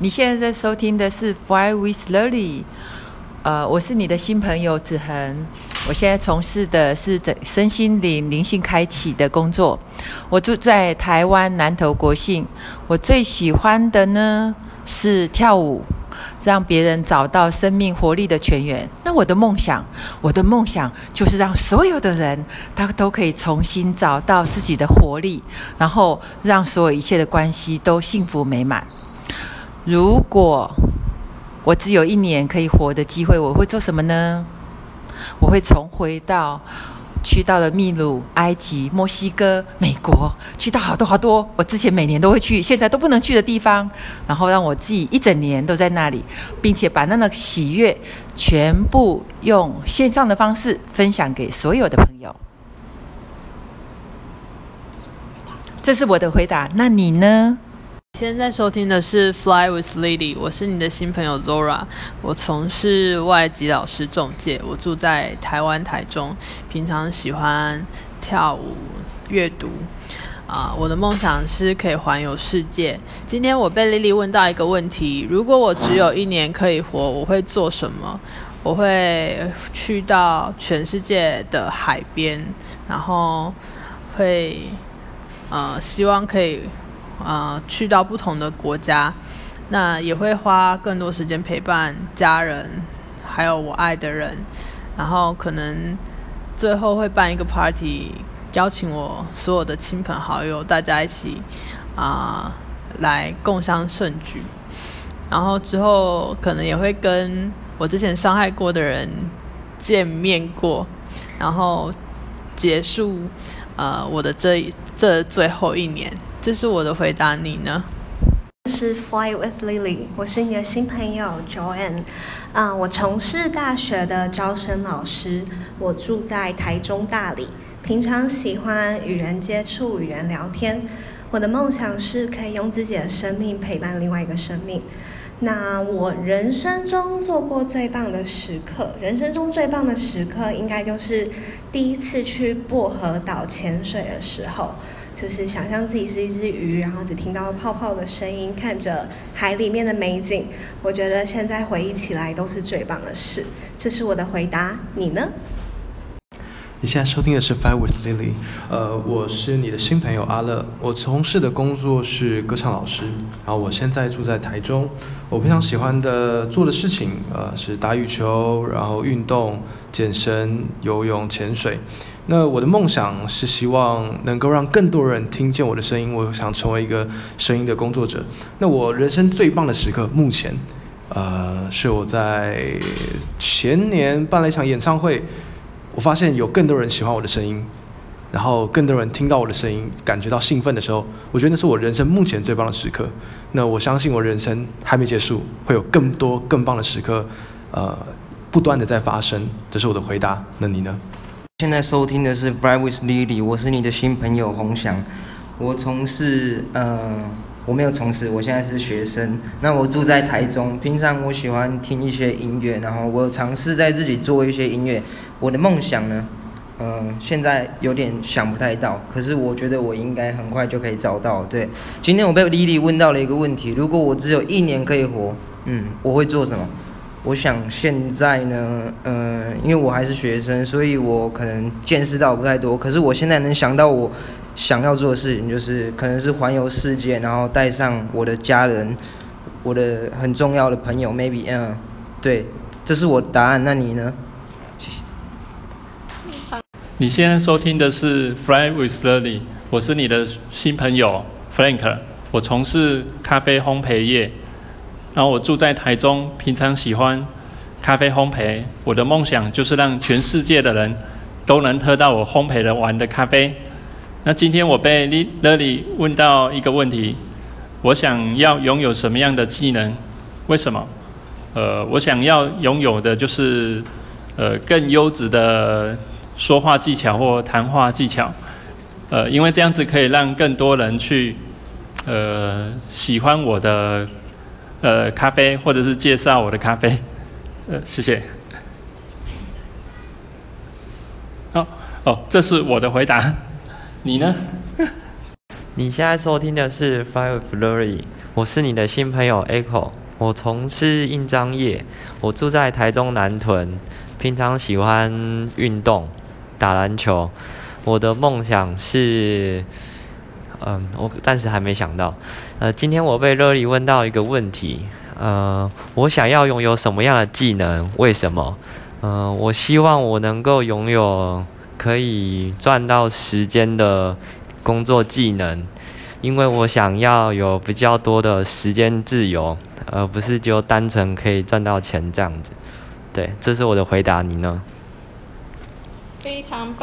你现在在收听的是《Fly with Lily》，呃，我是你的新朋友子恒。我现在从事的是整身心灵灵性开启的工作。我住在台湾南投国信。我最喜欢的呢是跳舞，让别人找到生命活力的泉源。那我的梦想，我的梦想就是让所有的人，他都可以重新找到自己的活力，然后让所有一切的关系都幸福美满。如果我只有一年可以活的机会，我会做什么呢？我会重回到，去到了秘鲁、埃及、墨西哥、美国，去到好多好多我之前每年都会去，现在都不能去的地方，然后让我自己一整年都在那里，并且把那个喜悦全部用线上的方式分享给所有的朋友。这是我的回答，那你呢？现在收听的是《Fly with Lily》，我是你的新朋友 Zora。我从事外籍老师中介，我住在台湾台中，平常喜欢跳舞、阅读。啊，我的梦想是可以环游世界。今天我被 Lily 问到一个问题：如果我只有一年可以活，我会做什么？我会去到全世界的海边，然后会呃，希望可以。呃，去到不同的国家，那也会花更多时间陪伴家人，还有我爱的人，然后可能最后会办一个 party，邀请我所有的亲朋好友，大家一起啊来共襄盛举，然后之后可能也会跟我之前伤害过的人见面过，然后结束呃我的这这最后一年。这是我的回答，你呢？是 Fly with Lily，我是你的新朋友 Joanne。啊，我从事大学的招生老师，我住在台中大理，平常喜欢与人接触、与人聊天。我的梦想是可以用自己的生命陪伴另外一个生命。那我人生中做过最棒的时刻，人生中最棒的时刻，应该就是第一次去薄荷岛潜水的时候。就是想象自己是一只鱼，然后只听到泡泡的声音，看着海里面的美景。我觉得现在回忆起来都是最棒的事。这是我的回答，你呢？你现在收听的是《Five with Lily》，呃，我是你的新朋友阿乐。我从事的工作是歌唱老师，然后我现在住在台中。我非常喜欢的做的事情，呃，是打羽球，然后运动、健身、游泳、潜水。那我的梦想是希望能够让更多人听见我的声音。我想成为一个声音的工作者。那我人生最棒的时刻，目前，呃，是我在前年办了一场演唱会，我发现有更多人喜欢我的声音，然后更多人听到我的声音，感觉到兴奋的时候，我觉得那是我人生目前最棒的时刻。那我相信我人生还没结束，会有更多更棒的时刻，呃，不断的在发生。这是我的回答。那你呢？现在收听的是《Fly with Lily》，我是你的新朋友洪翔。我从事，呃，我没有从事，我现在是学生。那我住在台中，平常我喜欢听一些音乐，然后我尝试在自己做一些音乐。我的梦想呢，呃，现在有点想不太到，可是我觉得我应该很快就可以找到。对，今天我被 Lily 问到了一个问题：如果我只有一年可以活，嗯，我会做什么？我想现在呢，嗯，因为我还是学生，所以我可能见识到不太多。可是我现在能想到我想要做的事情，就是可能是环游世界，然后带上我的家人，我的很重要的朋友，maybe，嗯，对，这是我的答案。那你呢？谢谢。你现在收听的是《Fly with Lily》，我是你的新朋友 Frank，我从事咖啡烘焙业。然后我住在台中，平常喜欢咖啡烘焙。我的梦想就是让全世界的人都能喝到我烘焙的完的咖啡。那今天我被 Lily 问到一个问题：我想要拥有什么样的技能？为什么？呃，我想要拥有的就是呃更优质的说话技巧或谈话技巧。呃，因为这样子可以让更多人去呃喜欢我的。呃，咖啡，或者是介绍我的咖啡，呃，谢谢。哦哦，这是我的回答，你呢？你现在收听的是 Five Flurry，我是你的新朋友 Echo，我从事印章业，我住在台中南屯，平常喜欢运动，打篮球。我的梦想是，嗯，我暂时还没想到。呃，今天我被乐丽问到一个问题，呃，我想要拥有什么样的技能？为什么？嗯，我希望我能够拥有可以赚到时间的工作技能，因为我想要有比较多的时间自由，而不是就单纯可以赚到钱这样子。对，这是我的回答，你呢？非常棒。